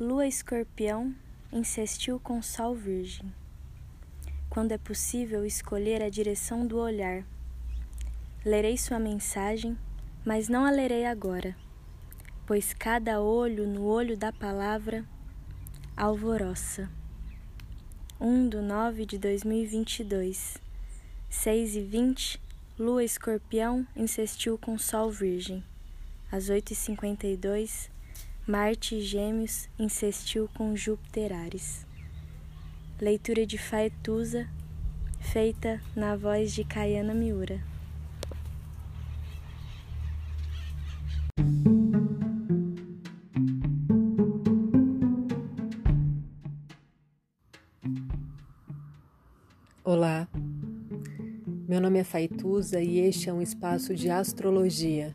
Lua escorpião insistiu com Sol virgem. Quando é possível escolher a direção do olhar. Lerei sua mensagem, mas não a lerei agora, pois cada olho no olho da palavra alvoroça. 1 de 9 de 2022, 6 e 20, Lua escorpião insistiu com Sol virgem. Às 8 e 52, Marte Gêmeos insistiu com Júpiter Ares. Leitura de Faetusa, feita na voz de Kayana Miura. Olá, meu nome é Faituza e este é um espaço de astrologia